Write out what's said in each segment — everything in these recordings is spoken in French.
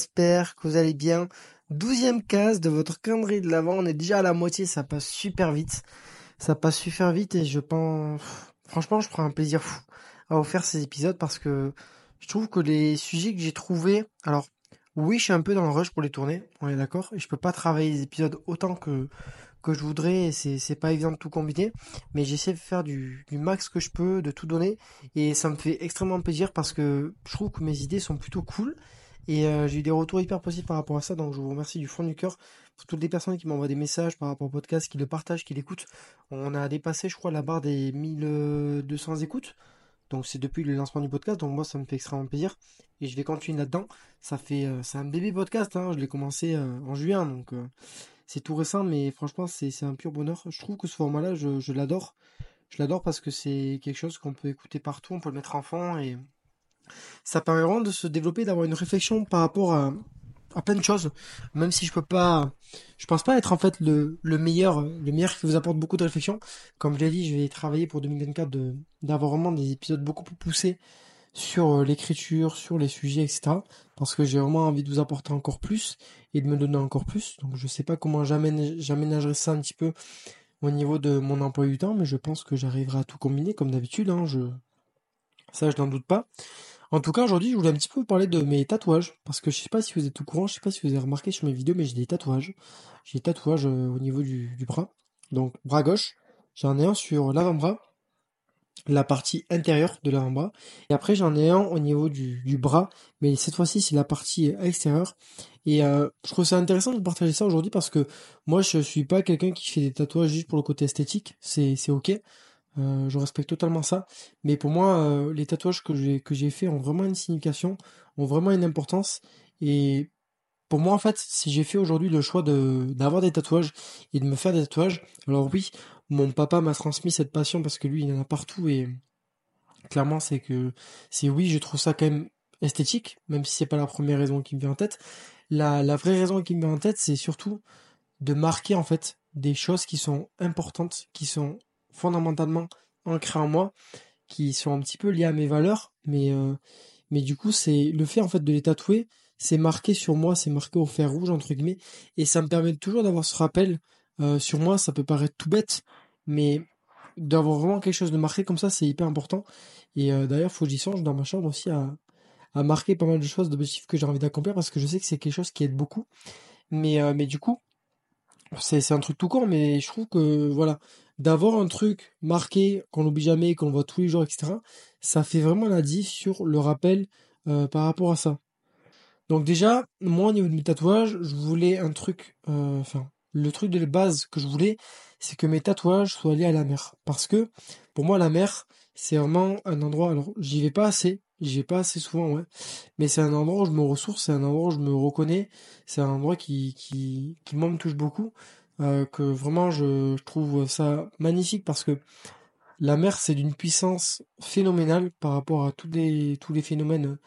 j'espère que vous allez bien. Douzième case de votre calendrier de l'avant, on est déjà à la moitié, ça passe super vite. Ça passe super vite et je pense... Franchement, je prends un plaisir fou à vous faire ces épisodes parce que je trouve que les sujets que j'ai trouvés... Alors, oui, je suis un peu dans le rush pour les tourner, on est d'accord, et je peux pas travailler les épisodes autant que, que je voudrais, c'est, c'est pas évident de tout combiner, mais j'essaie de faire du, du max que je peux, de tout donner, et ça me fait extrêmement plaisir parce que je trouve que mes idées sont plutôt cool, et euh, j'ai eu des retours hyper positifs par rapport à ça, donc je vous remercie du fond du cœur pour toutes les personnes qui m'envoient des messages par rapport au podcast, qui le partagent, qui l'écoutent. On a dépassé, je crois, la barre des 1200 écoutes. Donc c'est depuis le lancement du podcast, donc moi ça me fait extrêmement plaisir et je vais continuer là-dedans. Ça fait euh, c'est un bébé podcast, hein. je l'ai commencé euh, en juin, donc c'est tout récent, mais franchement c'est un pur bonheur. Je trouve que ce format-là, je, je l'adore. Je l'adore parce que c'est quelque chose qu'on peut écouter partout, on peut le mettre en fond et ça permet vraiment de se développer, d'avoir une réflexion par rapport à, plein de choses. Même si je peux pas, je pense pas être en fait le, le meilleur, le meilleur qui vous apporte beaucoup de réflexion. Comme je l'ai dit, je vais travailler pour 2024 de, d'avoir vraiment des épisodes beaucoup plus poussés sur euh, l'écriture, sur les sujets, etc. Parce que j'ai vraiment envie de vous apporter encore plus et de me donner encore plus. Donc je sais pas comment j'aménagerai ça un petit peu au niveau de mon emploi du temps, mais je pense que j'arriverai à tout combiner comme d'habitude. Hein. Ça, je n'en doute pas. En tout cas, aujourd'hui, je voulais un petit peu vous parler de mes tatouages. Parce que je sais pas si vous êtes au courant, je sais pas si vous avez remarqué sur mes vidéos, mais j'ai des tatouages. J'ai des tatouages euh, au niveau du, bras. Donc, bras gauche. J'en ai un sur l'avant-bras. La partie intérieure de l'avant-bras. Et après, j'en ai un au niveau du, du bras. Mais cette fois-ci, c'est la partie extérieure. Et euh, je trouve ça intéressant de partager ça aujourd'hui parce que moi, je suis pas quelqu'un qui fait des tatouages juste pour le côté esthétique. C'est, c'est ok. Euh, je respecte totalement ça. Mais pour moi, euh, les tatouages que j'ai que j'ai fait ont vraiment une signification, ont vraiment une importance. Et pour moi, en fait, si j'ai fait aujourd'hui le choix de d'avoir des tatouages et de me faire des tatouages, alors oui, mon papa m'a transmis cette passion parce que lui, il en a partout et clairement, c'est que c'est oui, je trouve ça quand même esthétique, même si c'est pas la première raison qui me vient en tête. La, la vraie raison qui me vient en tête, c'est surtout de marquer en fait des choses qui sont importantes, qui sont fondamentalement ancrés en moi, qui sont un petit peu liés à mes valeurs, mais euh, mais du coup c'est le fait en fait de les tatouer, c'est marqué sur moi, c'est marqué au fer rouge entre guillemets, et ça me permet toujours d'avoir ce rappel euh, sur moi. Ça peut paraître tout bête, mais d'avoir vraiment quelque chose de marqué comme ça, c'est hyper important. Et euh, d'ailleurs, faut que j'y songe dans ma chambre aussi à, marquer pas mal de choses, d'objectifs que j'ai envie d'accomplir parce que je sais que c'est quelque chose qui aide beaucoup. Mais, du coup, c'est un truc tout court, mais je trouve que voilà, d'avoir un truc marqué qu'on n'oublie jamais, qu'on voit tous les jours, etc., ça fait vraiment la diff sur le rappel euh, par rapport à ça. Donc déjà, moi au niveau de mes tatouages, je voulais un truc, euh, enfin, le truc de base que je voulais, c'est que mes tatouages soient liés à la mer. Parce que pour moi, la mer, c'est vraiment un endroit, alors j'y vais pas assez, j'y vais pas assez souvent, ouais, mais c'est un endroit où je me ressource, c'est un endroit où je me reconnais, c'est un endroit qui, qui, qui moi me touche beaucoup. Euh, que vraiment je, trouve ça magnifique parce que la mer c'est d'une puissance phénoménale par rapport à tous les, tous les phénomènes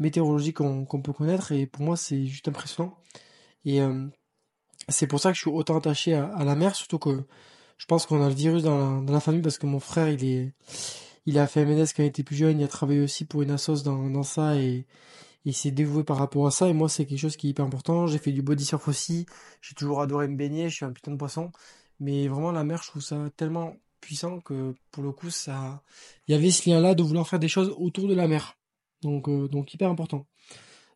météorologiques qu'on peut connaître et pour moi c'est juste impressionnant. Et euh, c'est pour ça que je suis autant attaché à, la mer surtout que je pense qu'on a le virus dans la, dans la, famille parce que mon frère il est il a fait MNS quand il était plus jeune il a travaillé aussi pour une assos dans, dans ça et il s'est dévoué par rapport à ça et moi c'est quelque chose qui est hyper important. J'ai fait du body surf aussi, j'ai toujours adoré me baigner, je suis un putain de poisson, mais vraiment la mer je trouve ça tellement puissant que pour le coup ça il y avait ce lien là de vouloir faire des choses autour de la mer. Donc euh, hyper important.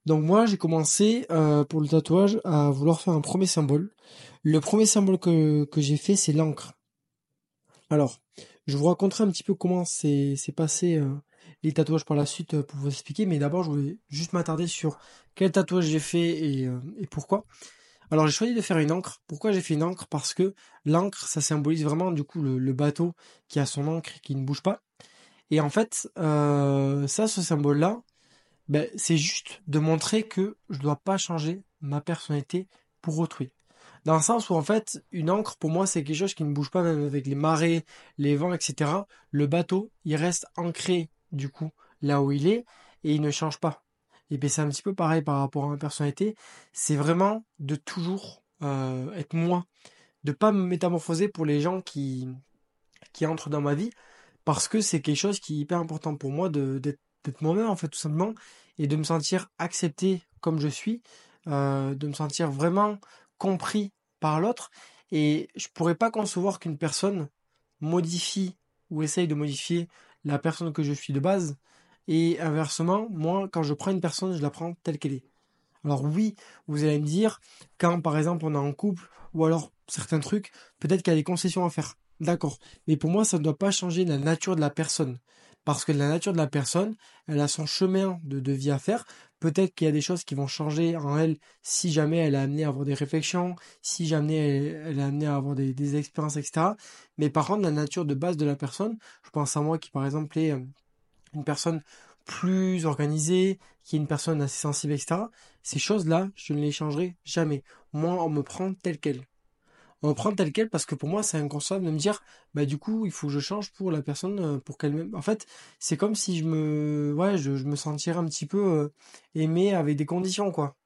Donc moi j'ai commencé euh, pour le tatouage à vouloir faire un premier symbole. Le premier symbole que, que j'ai fait c'est l'encre. Alors, je vous raconterai un petit peu comment c'est passé euh, les tatouages par la suite euh, pour vous expliquer, mais d'abord je voulais juste m'attarder sur quel tatouage j'ai fait et, euh, pourquoi. Alors j'ai choisi de faire une encre. Pourquoi j'ai fait une encre? Parce que l'encre, ça symbolise vraiment du coup le, bateau qui a son encre et qui ne bouge pas. Et en fait, euh, ça, ce symbole-là, ben, c'est juste de montrer que je dois pas changer ma personnalité pour autrui. Dans le sens où en fait, une encre pour moi c'est quelque chose qui ne bouge pas même avec les marées, les vents, etc. Le bateau, il reste ancré du coup, là où il est, et il ne change pas. Et bien c'est un petit peu pareil par rapport à ma personnalité, c'est vraiment de toujours euh, être moi, de pas me métamorphoser pour les gens qui, qui entrent dans ma vie, parce que c'est quelque chose qui est hyper important pour moi d'être, moi-même en fait tout simplement, et de me sentir accepté comme je suis, euh, de me sentir vraiment compris par l'autre. Et je pourrais pas concevoir qu'une personne modifie ou essaye de modifier la personne que je suis de base. Et inversement, moi, quand je prends une personne, je la prends telle qu'elle est. Alors oui, vous allez me dire, quand par exemple on est en couple, ou alors certains trucs, peut-être qu'il y a des concessions à faire. D'accord. Mais pour moi, ça ne doit pas changer la nature de la personne. Parce que la nature de la personne, elle a son chemin de, vie à faire. Peut-être qu'il y a des choses qui vont changer en elle si jamais elle est amenée à avoir des réflexions, si jamais elle, est amenée à avoir des, expériences, etc. Mais par contre, la nature de base de la personne, je pense à moi qui par exemple est euh, une personne plus organisée, qui est une personne assez sensible, etc. Ces choses-là, je ne les changerai jamais. Moi, on me prend tel quel on prend tel quel parce que pour moi c'est inconcevable de me dire bah du coup il faut que je change pour la personne euh, pour qu'elle en fait c'est comme si je me ouais je, me sentirais un petit peu euh, aimé avec des conditions quoi.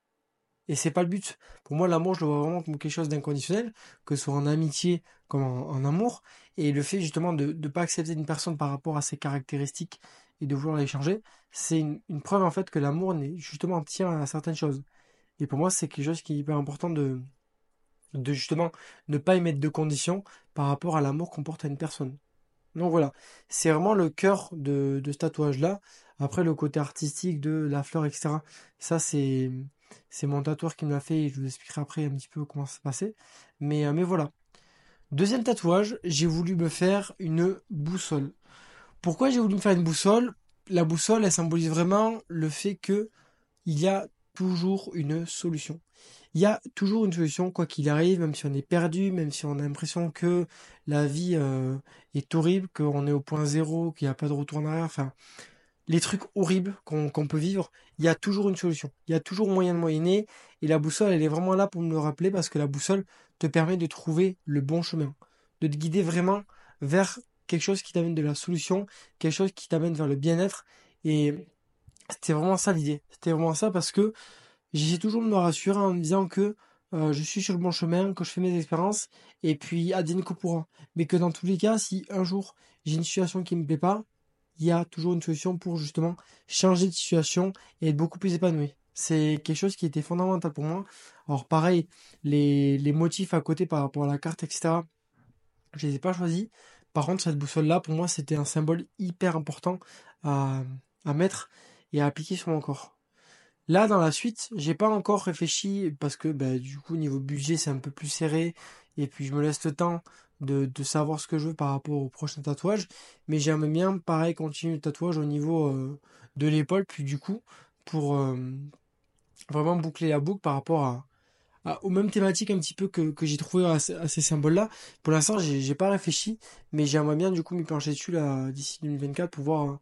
Et c'est pas le but. Pour moi l'amour je le vois vraiment comme quelque chose d'inconditionnel que ce soit en amitié comme en, amour. Et le fait justement de ne pas accepter une personne par rapport à ses caractéristiques et de vouloir les changer c'est une, une preuve en fait que l'amour justement tient à certaines choses. Et pour moi c'est quelque chose qui est hyper important de de justement ne pas émettre de conditions par rapport à l'amour qu'on porte à une personne. Donc voilà, c'est vraiment le cœur de, ce tatouage-là. Après, le côté artistique de la fleur, etc. Ça, c'est, c'est mon tatoueur qui me l'a fait et je vous expliquerai après un petit peu comment ça s'est passé. Mais, euh, mais voilà. Deuxième tatouage, j'ai voulu me faire une boussole. Pourquoi j'ai voulu me faire une boussole? La boussole, elle symbolise vraiment le fait que il y a toujours une solution il y a toujours une solution, quoi qu'il arrive, même si on est perdu, même si on a l'impression que la vie euh, est horrible, qu'on est au point zéro, qu'il n'y a pas de retour en arrière, enfin, les trucs horribles qu'on peut vivre, il y a toujours une solution. Il y a toujours moyen de moyenner, et la boussole, elle est vraiment là pour me le rappeler, parce que la boussole te permet de trouver le bon chemin, de te guider vraiment vers quelque chose qui t'amène de la solution, quelque chose qui t'amène vers le bien-être, et c'était vraiment ça l'idée. C'était vraiment ça parce que j'essaie toujours de me rassurer en me disant que euh, je suis sur le bon chemin, que je fais mes expériences, et puis advienne que pourra. Mais que dans tous les cas, si un jour j'ai une situation qui me plaît pas, il y a toujours une solution pour justement changer de situation et être beaucoup plus épanoui. C'est quelque chose qui était fondamental pour moi. Alors pareil, les, motifs à côté par rapport à la carte, etc., je les ai pas choisis. Par contre, cette boussole-là, pour moi, c'était un symbole hyper important à mettre et à appliquer sur mon corps. Là, dans la suite, j'ai pas encore réfléchi parce que bah, du coup, niveau budget, c'est un peu plus serré et puis je me laisse le temps de, savoir ce que je veux par rapport au prochain tatouage. Mais j'aimerais bien, pareil, continuer le tatouage au niveau euh, de l'épaule, puis du coup, pour euh, vraiment boucler la boucle par rapport à, aux mêmes thématiques un petit peu que, j'ai trouvé à, ces symboles-là. Pour l'instant, j'ai pas réfléchi, mais j'aimerais bien du coup m'y pencher dessus là d'ici 2024 pour voir,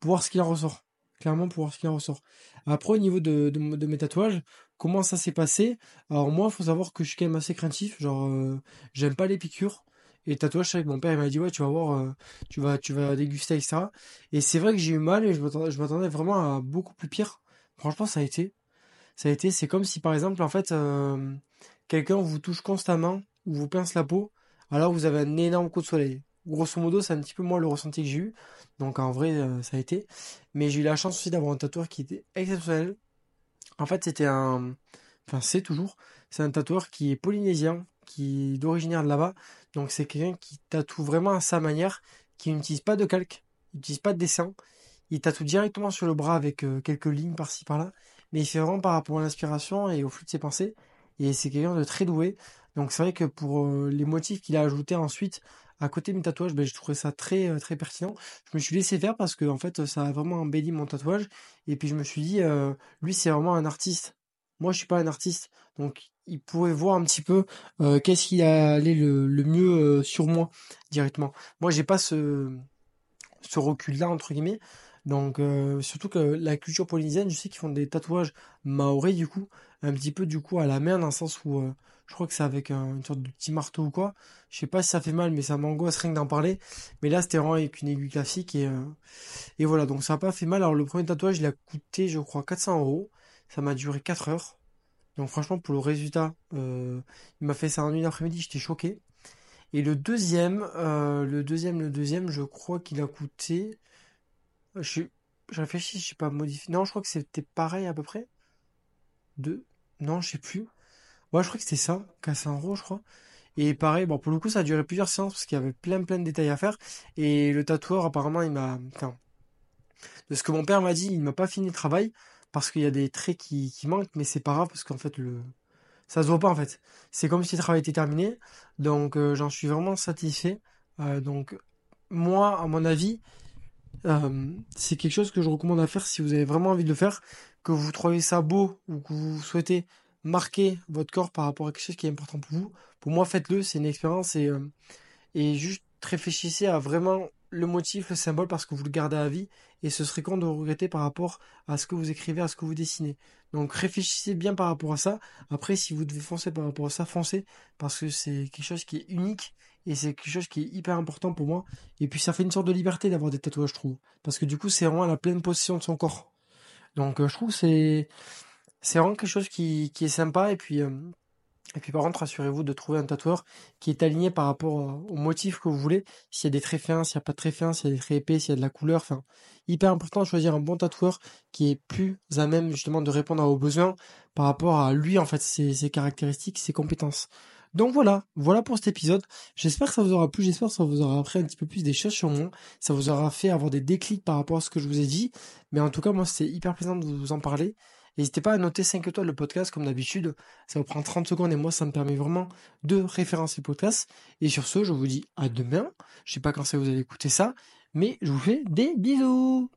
pour voir ce qu'il en ressort clairement pour voir ce qu'il en ressort. Après, au niveau de, de, mes tatouages, comment ça s'est passé? Alors moi, il faut savoir que je suis quand même assez craintif, genre euh, j'aime pas les piqûres. Et le tatouage, c'est mon père il m'a dit ouais, tu vas voir, euh, tu vas, tu vas déguster etc. Et c'est vrai que j'ai eu mal et je m'attendais vraiment à beaucoup plus pire. Franchement, ça a été, ça a été. C'est comme si par exemple, en fait, euh, quelqu'un vous touche constamment ou vous pince la peau, alors vous avez un énorme coup de soleil grosso modo, c'est un petit peu moi le ressenti que j'ai eu. Donc en vrai, euh, ça a été. Mais j'ai eu la chance aussi d'avoir un tatoueur qui était exceptionnel. En fait, c'était un. Enfin, c'est toujours. C'est un tatoueur qui est polynésien, qui est d'originaire de là-bas. Donc c'est quelqu'un qui tatoue vraiment à sa manière, qui n'utilise pas de calque, il n'utilise pas de dessin. Il tatoue directement sur le bras avec euh, quelques lignes par-ci par-là. Mais il fait vraiment par rapport à l'inspiration et au flux de ses pensées. Et c'est quelqu'un de très doué. Donc c'est vrai que pour euh, les motifs qu'il a ajoutés ensuite, à côté de mes tatouages, ben, je trouvais ça très euh, très pertinent. Je me suis laissé faire parce que en fait, ça a vraiment embelli mon tatouage. Et puis je me suis dit, euh, lui, c'est vraiment un artiste. Moi, je suis pas un artiste, donc il pourrait voir un petit peu euh, qu'est-ce qui allait le, le mieux sur moi directement. Moi, j'ai pas ce ce recul-là entre guillemets. Donc surtout que la culture polynésienne, je sais qu'ils font des tatouages maoris du coup, un petit peu du coup à la main dans le sens où je crois que c'est avec un, une sorte de petit marteau ou quoi. Je sais pas si ça fait mal, mais ça m'angoisse rien que d'en parler. Mais là, c'était vraiment avec une aiguille classique et, euh, et voilà. Donc ça n'a pas fait mal. Alors le premier tatouage, il a coûté, je crois, 400 euros. Ça m'a duré 4 heures. Donc franchement, pour le résultat, euh, il m'a fait ça en une après-midi. J'étais choqué. Et le deuxième, euh, le deuxième, le deuxième, je crois qu'il a coûté. Je, je réfléchis, je sais pas modifié. Non, je crois que c'était pareil à peu près. 2. Non, je sais plus. Ouais, je crois que c'était ça, gros, je crois. Et pareil, bon, pour le coup, ça a duré plusieurs séances parce qu'il y avait plein, plein de détails à faire. Et le tatoueur, apparemment, il m'a, enfin, de ce que mon père m'a dit, il m'a pas fini le travail parce qu'il y a des traits qui, qui manquent, mais c'est pas grave parce qu'en fait, le, ça se voit pas, en fait. C'est comme si le travail était terminé. Donc, euh, j'en suis vraiment satisfait. Euh, donc, moi, à mon avis, euh, c'est quelque chose que je recommande à faire si vous avez vraiment envie de le faire, que vous trouvez ça beau ou que vous souhaitez marquer votre corps par rapport à quelque chose qui est important pour vous. Pour moi, faites-le, c'est une expérience et, euh, et juste réfléchissez à vraiment le motif, le symbole parce que vous le gardez à vie et ce serait con de regretter par rapport à ce que vous écrivez, à ce que vous dessinez. Donc réfléchissez bien par rapport à ça. Après, si vous devez foncer par rapport à ça, foncez parce que c'est quelque chose qui est unique et c'est quelque chose qui est hyper important pour moi. Et puis ça fait une sorte de liberté d'avoir des tatouages, je trouve. Parce que du coup, c'est vraiment la pleine possession de son corps. Donc euh, je trouve c'est c'est vraiment quelque chose qui, qui est sympa et puis euh, et puis par contre, rassurez-vous de trouver un tatoueur qui est aligné par rapport au motif que vous voulez. S'il y a des traits fins, s'il n'y a pas de traits fins, s'il y a des traits épais, s'il y a de la couleur. Enfin, hyper important de choisir un bon tatoueur qui est plus à même justement de répondre à vos besoins par rapport à lui, en fait, ses caractéristiques, ses compétences. Donc voilà, voilà pour cet épisode. J'espère que ça vous aura plu, j'espère que ça vous aura appris un petit peu plus des choses sur moi. Ça vous aura fait avoir des déclics par rapport à ce que je vous ai dit. Mais en tout cas, moi, c'était hyper plaisant de vous en parler. N'hésitez pas à noter 5 étoiles le podcast comme d'habitude. Ça vous prend 30 secondes et moi ça me permet vraiment de référencer le podcast. Et sur ce, je vous dis à demain. Je sais pas quand ça vous allez écouter ça, mais je vous fais des bisous.